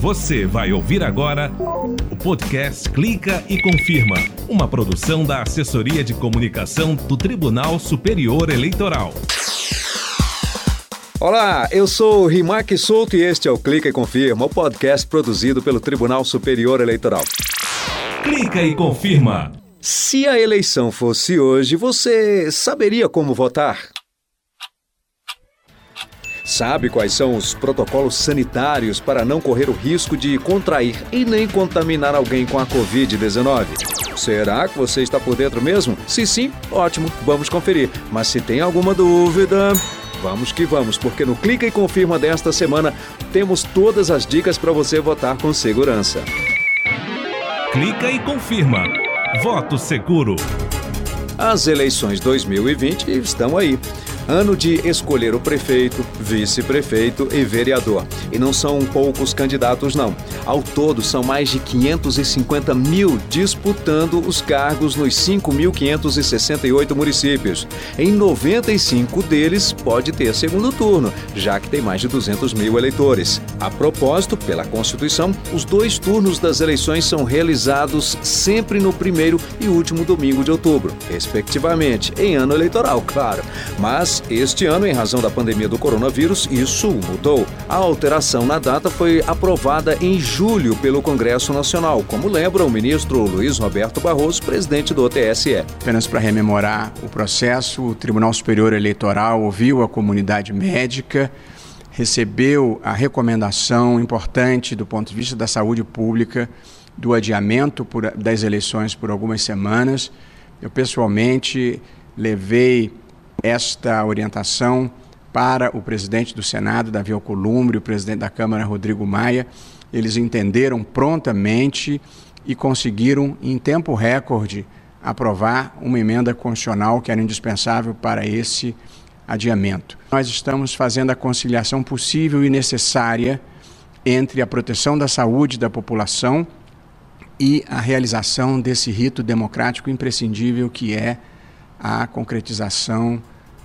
Você vai ouvir agora o podcast Clica e Confirma, uma produção da Assessoria de Comunicação do Tribunal Superior Eleitoral. Olá, eu sou Rimac Souto e este é o Clica e Confirma, o podcast produzido pelo Tribunal Superior Eleitoral. Clica e Confirma. Se a eleição fosse hoje, você saberia como votar? Sabe quais são os protocolos sanitários para não correr o risco de contrair e nem contaminar alguém com a Covid-19? Será que você está por dentro mesmo? Se sim, ótimo, vamos conferir. Mas se tem alguma dúvida, vamos que vamos, porque no Clica e Confirma desta semana temos todas as dicas para você votar com segurança. Clica e confirma. Voto seguro. As eleições 2020 estão aí ano de escolher o prefeito, vice-prefeito e vereador. E não são poucos candidatos, não. Ao todo, são mais de 550 mil disputando os cargos nos 5.568 municípios. Em 95 deles, pode ter segundo turno, já que tem mais de 200 mil eleitores. A propósito, pela Constituição, os dois turnos das eleições são realizados sempre no primeiro e último domingo de outubro, respectivamente, em ano eleitoral, claro. Mas este ano, em razão da pandemia do coronavírus, isso mudou. A alteração na data foi aprovada em julho pelo Congresso Nacional, como lembra o ministro Luiz Roberto Barroso, presidente do TSE. Apenas para rememorar o processo, o Tribunal Superior Eleitoral ouviu a comunidade médica, recebeu a recomendação importante do ponto de vista da saúde pública do adiamento por, das eleições por algumas semanas. Eu pessoalmente levei esta orientação para o presidente do Senado, Davi Alcolumbre, o presidente da Câmara, Rodrigo Maia. Eles entenderam prontamente e conseguiram, em tempo recorde, aprovar uma emenda constitucional que era indispensável para esse adiamento. Nós estamos fazendo a conciliação possível e necessária entre a proteção da saúde da população e a realização desse rito democrático imprescindível que é a concretização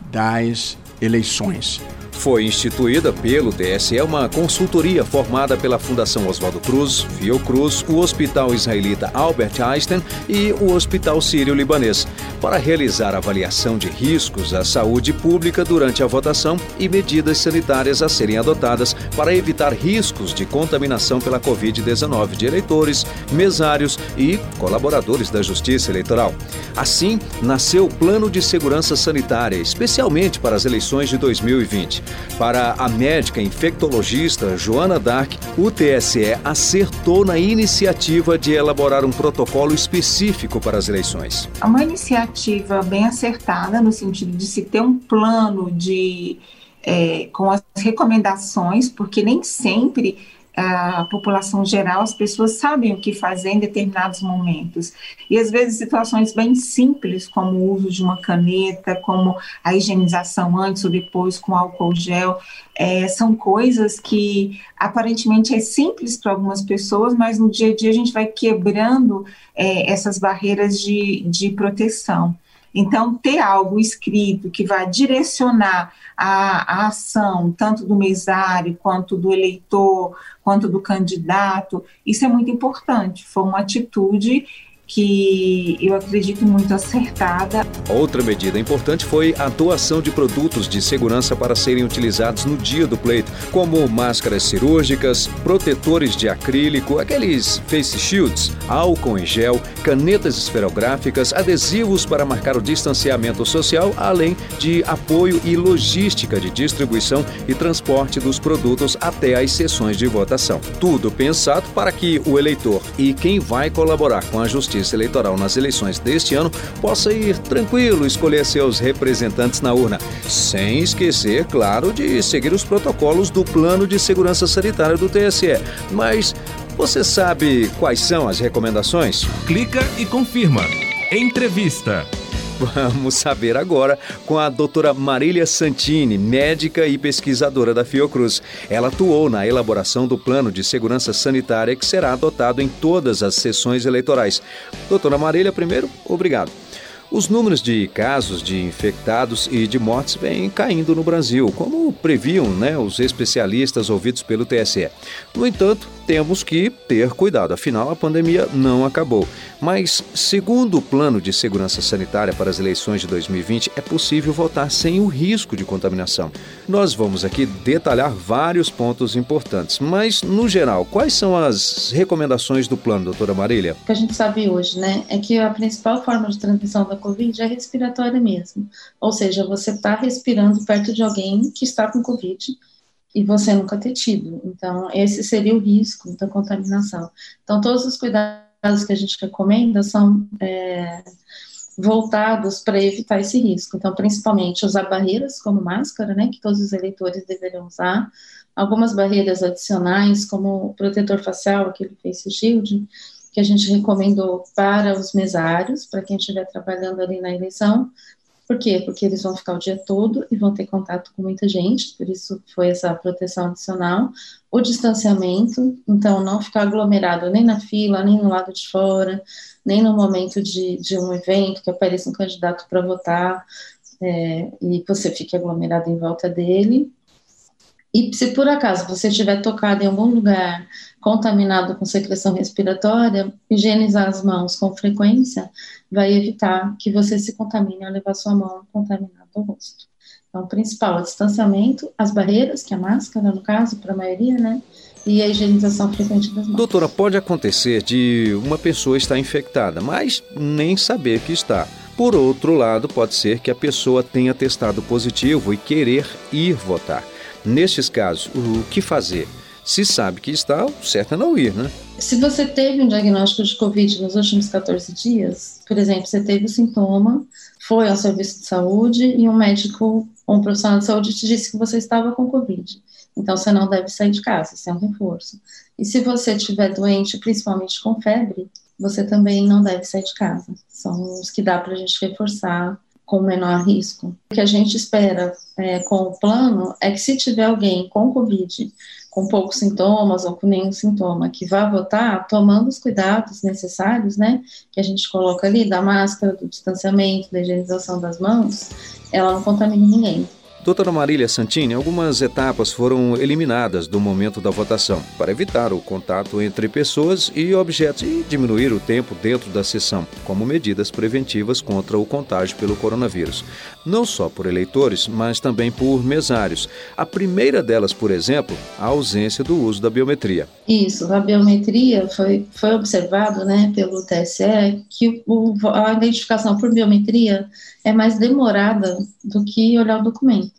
das eleições. Foi instituída pelo TSE uma consultoria formada pela Fundação Oswaldo Cruz, Fiocruz, o Hospital Israelita Albert Einstein e o Hospital Sírio-Libanês, para realizar avaliação de riscos à saúde pública durante a votação e medidas sanitárias a serem adotadas para evitar riscos de contaminação pela Covid-19 de eleitores, mesários e colaboradores da Justiça Eleitoral. Assim, nasceu o Plano de Segurança Sanitária, especialmente para as eleições de 2020. Para a médica infectologista Joana Dark, o TSE acertou na iniciativa de elaborar um protocolo específico para as eleições. É uma iniciativa bem acertada no sentido de se ter um plano de é, com as recomendações, porque nem sempre a população geral, as pessoas sabem o que fazer em determinados momentos. E às vezes situações bem simples, como o uso de uma caneta, como a higienização antes ou depois com álcool gel, é, são coisas que aparentemente é simples para algumas pessoas, mas no dia a dia a gente vai quebrando é, essas barreiras de, de proteção. Então, ter algo escrito que vai direcionar a, a, ação, tanto do mesário, quanto do eleitor, quanto do candidato, isso é muito importante. Foi uma atitude que eu acredito muito acertada. Outra medida importante foi a doação de produtos de segurança para serem utilizados no dia do pleito, como máscaras cirúrgicas, protetores de acrílico, aqueles face shields, álcool em gel, canetas esferográficas, adesivos para marcar o distanciamento social, além de apoio e logística de distribuição e transporte dos produtos até as sessões de votação. Tudo pensado para que o eleitor e quem vai colaborar com a justiça Justiça Eleitoral nas eleições deste ano possa ir tranquilo escolher seus representantes na urna, sem esquecer, claro, de seguir os protocolos do Plano de Segurança Sanitária do TSE. Mas você sabe quais são as recomendações? Clica e confirma. Entrevista. Vamos saber agora com a doutora Marília Santini, médica e pesquisadora da Fiocruz. Ela atuou na elaboração do plano de segurança sanitária que será adotado em todas as sessões eleitorais. Doutora Marília, primeiro, obrigado. Os números de casos de infectados e de mortes vêm caindo no Brasil, como previam né, os especialistas ouvidos pelo TSE. No entanto, temos que ter cuidado, afinal a pandemia não acabou. Mas, segundo o plano de segurança sanitária para as eleições de 2020, é possível votar sem o risco de contaminação. Nós vamos aqui detalhar vários pontos importantes, mas, no geral, quais são as recomendações do plano, doutora Marília? O que a gente sabe hoje, né, é que a principal forma de transmissão da Covid é respiratória mesmo. Ou seja, você está respirando perto de alguém que está com Covid e você nunca ter tido. Então, esse seria o risco da contaminação. Então, todos os cuidados que a gente recomenda são é, voltados para evitar esse risco. Então, principalmente usar barreiras como máscara, né, que todos os eleitores deveriam usar, algumas barreiras adicionais, como protetor facial, aquele face shield, que a gente recomendou para os mesários, para quem estiver trabalhando ali na eleição. Por quê? Porque eles vão ficar o dia todo e vão ter contato com muita gente, por isso foi essa proteção adicional. O distanciamento, então não ficar aglomerado nem na fila, nem no lado de fora, nem no momento de, de um evento que apareça um candidato para votar é, e você fique aglomerado em volta dele. E se por acaso você estiver tocado em algum lugar contaminado com secreção respiratória, higienizar as mãos com frequência vai evitar que você se contamine ao levar sua mão contaminada ao rosto. Então, o principal é o distanciamento, as barreiras, que é a máscara, no caso, para a maioria, né? E a higienização frequente das mãos. Doutora, pode acontecer de uma pessoa estar infectada, mas nem saber que está. Por outro lado, pode ser que a pessoa tenha testado positivo e querer ir votar. Nestes casos, o que fazer? Se sabe que está, o certo é não ir, né? Se você teve um diagnóstico de Covid nos últimos 14 dias, por exemplo, você teve o sintoma, foi ao serviço de saúde e um médico ou um profissional de saúde te disse que você estava com Covid. Então, você não deve sair de casa, isso é um reforço. E se você estiver doente, principalmente com febre, você também não deve sair de casa. São os que dá para a gente reforçar com menor risco. O que a gente espera é, com o plano é que se tiver alguém com Covid, com poucos sintomas ou com nenhum sintoma, que vá votar, tomando os cuidados necessários, né, que a gente coloca ali, da máscara, do distanciamento, da higienização das mãos, ela não contamina ninguém. Doutora Marília Santini, algumas etapas foram eliminadas do momento da votação para evitar o contato entre pessoas e objetos e diminuir o tempo dentro da sessão, como medidas preventivas contra o contágio pelo coronavírus. Não só por eleitores, mas também por mesários. A primeira delas, por exemplo, a ausência do uso da biometria. Isso, a biometria foi, foi observado né, pelo TSE que o, a identificação por biometria é mais demorada do que olhar o documento.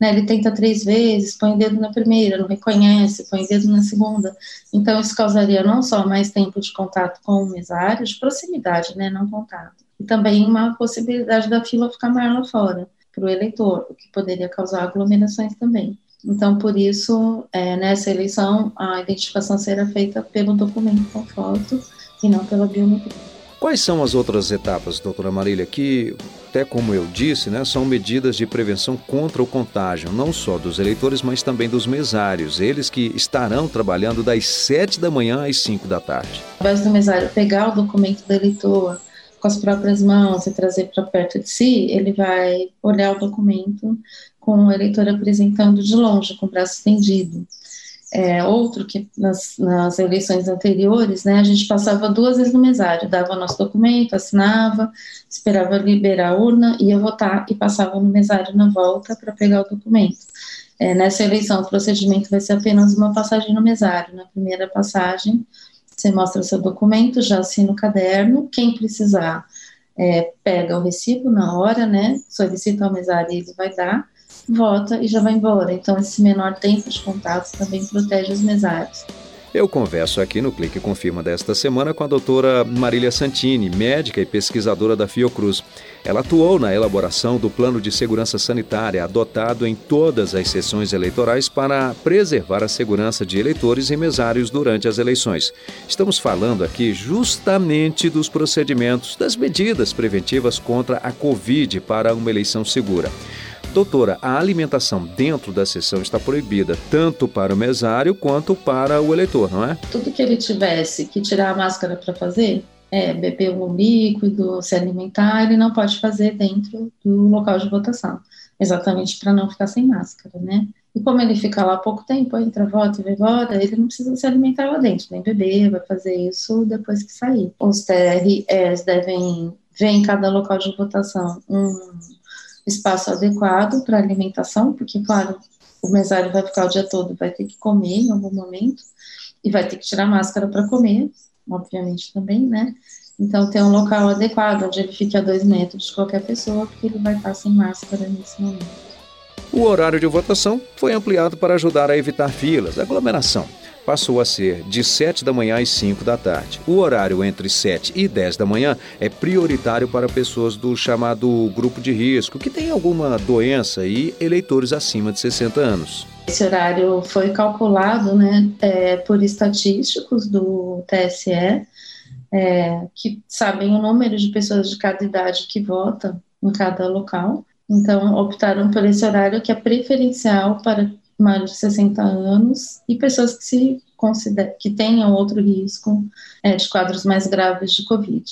Né, ele tenta três vezes, põe o dedo na primeira, não reconhece, põe o dedo na segunda. Então, isso causaria não só mais tempo de contato com o mesário, de proximidade, né, não contato, e também uma possibilidade da fila ficar maior lá fora, para o eleitor, o que poderia causar aglomerações também. Então, por isso, é, nessa eleição, a identificação será feita pelo documento com foto e não pela biometria. Quais são as outras etapas, doutora Marília, que, até como eu disse, né, são medidas de prevenção contra o contágio, não só dos eleitores, mas também dos mesários, eles que estarão trabalhando das 7 da manhã às 5 da tarde. Ao invés do mesário pegar o documento do eleitor com as próprias mãos e trazer para perto de si, ele vai olhar o documento com o eleitor apresentando de longe, com o braço estendido é, outro que nas, nas, eleições anteriores, né, a gente passava duas vezes no mesário, dava nosso documento, assinava, esperava liberar a urna, ia votar e passava no mesário na volta para pegar o documento. É, nessa eleição, o procedimento vai ser apenas uma passagem no mesário. Na primeira passagem, você mostra o seu documento, já assina o caderno, quem precisar é, pega o recibo na hora, né, solicita ao mesário e ele vai dar, vota e já vai embora. Então, esse menor tempo de contato também protege os mesários. Eu converso aqui no Clique Confirma desta semana com a doutora Marília Santini, médica e pesquisadora da Fiocruz. Ela atuou na elaboração do plano de segurança sanitária adotado em todas as sessões eleitorais para preservar a segurança de eleitores e mesários durante as eleições. Estamos falando aqui justamente dos procedimentos, das medidas preventivas contra a Covid para uma eleição segura. Doutora, a alimentação dentro da sessão está proibida, tanto para o mesário quanto para o eleitor, não é? Tudo que ele tivesse que tirar a máscara para fazer, é, beber um líquido, se alimentar, ele não pode fazer dentro do local de votação, exatamente para não ficar sem máscara, né? E como ele fica lá pouco tempo, entra, volta e vai embora, ele não precisa se alimentar lá dentro, nem beber, vai fazer isso depois que sair. Os TREs devem ver em cada local de votação um espaço adequado para alimentação, porque, claro, o mesário vai ficar o dia todo, vai ter que comer em algum momento, e vai ter que tirar máscara para comer, obviamente também, né? Então, ter um local adequado, onde ele fique a dois metros de qualquer pessoa, porque ele vai estar sem máscara nesse momento. O horário de votação foi ampliado para ajudar a evitar filas, aglomeração. Passou a ser de 7 da manhã às 5 da tarde. O horário entre 7 e 10 da manhã é prioritário para pessoas do chamado grupo de risco, que tem alguma doença e eleitores acima de 60 anos. Esse horário foi calculado né, é, por estatísticos do TSE, é, que sabem o número de pessoas de cada idade que vota em cada local. Então, optaram por esse horário que é preferencial para mais de 60 anos e pessoas que se que tenham outro risco é, de quadros mais graves de Covid.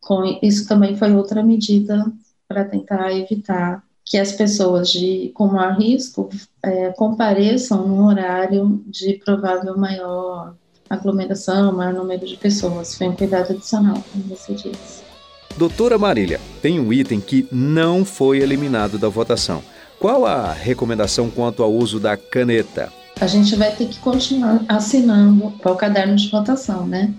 Com isso também foi outra medida para tentar evitar que as pessoas de, com maior risco é, compareçam no horário de provável maior aglomeração, maior número de pessoas. Foi um cuidado adicional, como você disse. Doutora Marília, tem um item que não foi eliminado da votação. Qual a recomendação quanto ao uso da caneta? A gente vai ter que continuar assinando o caderno de votação, né?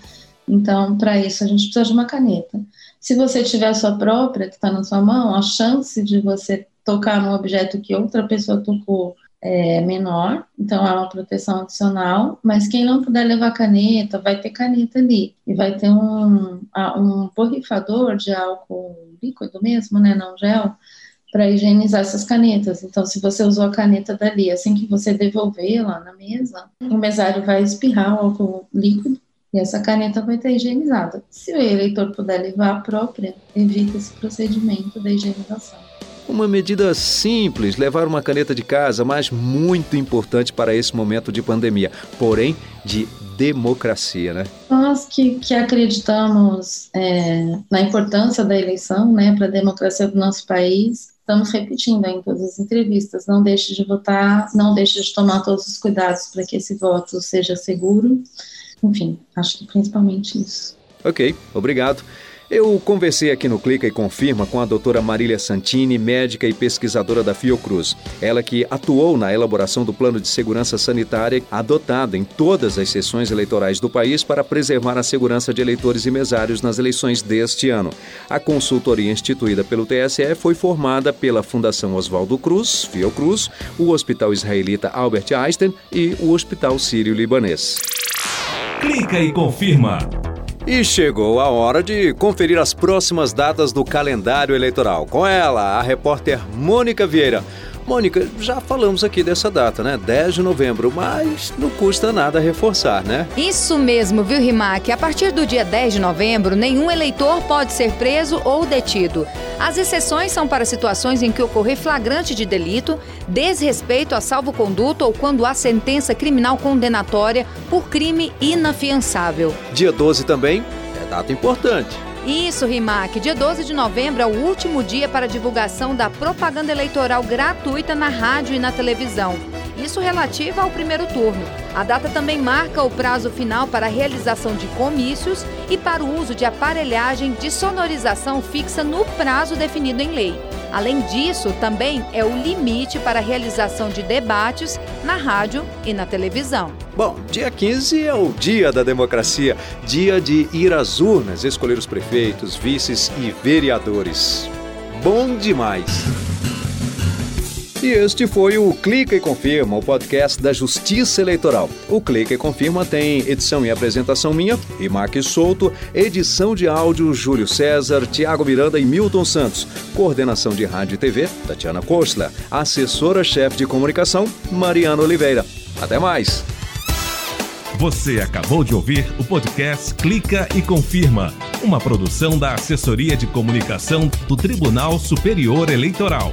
Então, para isso, a gente precisa de uma caneta. Se você tiver a sua própria, que está na sua mão, a chance de você tocar num objeto que outra pessoa tocou é menor, então é uma proteção adicional, mas quem não puder levar caneta, vai ter caneta ali, e vai ter um, um borrifador de álcool líquido mesmo, né, não gel, para higienizar essas canetas. Então, se você usou a caneta dali, assim que você devolvê-la na mesa, o mesário vai espirrar o álcool líquido e essa caneta vai estar higienizada. Se o eleitor puder levar a própria, evita esse procedimento da higienização. Uma medida simples, levar uma caneta de casa, mas muito importante para esse momento de pandemia, porém de democracia, né? Nós que, que acreditamos é, na importância da eleição, né, para a democracia do nosso país, estamos repetindo em todas as entrevistas, não deixe de votar, não deixe de tomar todos os cuidados para que esse voto seja seguro. Enfim, acho que principalmente isso. Ok, obrigado. Eu conversei aqui no Clica e Confirma com a doutora Marília Santini, médica e pesquisadora da Fiocruz. Ela que atuou na elaboração do plano de segurança sanitária adotado em todas as sessões eleitorais do país para preservar a segurança de eleitores e mesários nas eleições deste ano. A consultoria instituída pelo TSE foi formada pela Fundação Oswaldo Cruz, Fiocruz, o Hospital Israelita Albert Einstein e o Hospital Sírio-Libanês. Clica e confirma. E chegou a hora de conferir as próximas datas do calendário eleitoral. Com ela, a repórter Mônica Vieira. Mônica, já falamos aqui dessa data, né? 10 de novembro, mas não custa nada reforçar, né? Isso mesmo, viu, Rimac? A partir do dia 10 de novembro, nenhum eleitor pode ser preso ou detido. As exceções são para situações em que ocorrer flagrante de delito, desrespeito a salvo-conduto ou quando há sentença criminal condenatória por crime inafiançável. Dia 12 também é data importante. Isso, Rimac. Dia 12 de novembro é o último dia para divulgação da propaganda eleitoral gratuita na rádio e na televisão. Isso relativa ao primeiro turno. A data também marca o prazo final para a realização de comícios e para o uso de aparelhagem de sonorização fixa no prazo definido em lei. Além disso, também é o limite para a realização de debates na rádio e na televisão. Bom, dia 15 é o dia da democracia, dia de ir às urnas, escolher os prefeitos, vices e vereadores. Bom demais! E este foi o Clica e Confirma, o podcast da Justiça Eleitoral. O Clica e Confirma tem edição e apresentação minha, Imaque Souto, edição de áudio Júlio César, Tiago Miranda e Milton Santos, coordenação de rádio e TV, Tatiana Kostler, assessora-chefe de comunicação, Mariana Oliveira. Até mais! Você acabou de ouvir o podcast Clica e Confirma, uma produção da Assessoria de Comunicação do Tribunal Superior Eleitoral.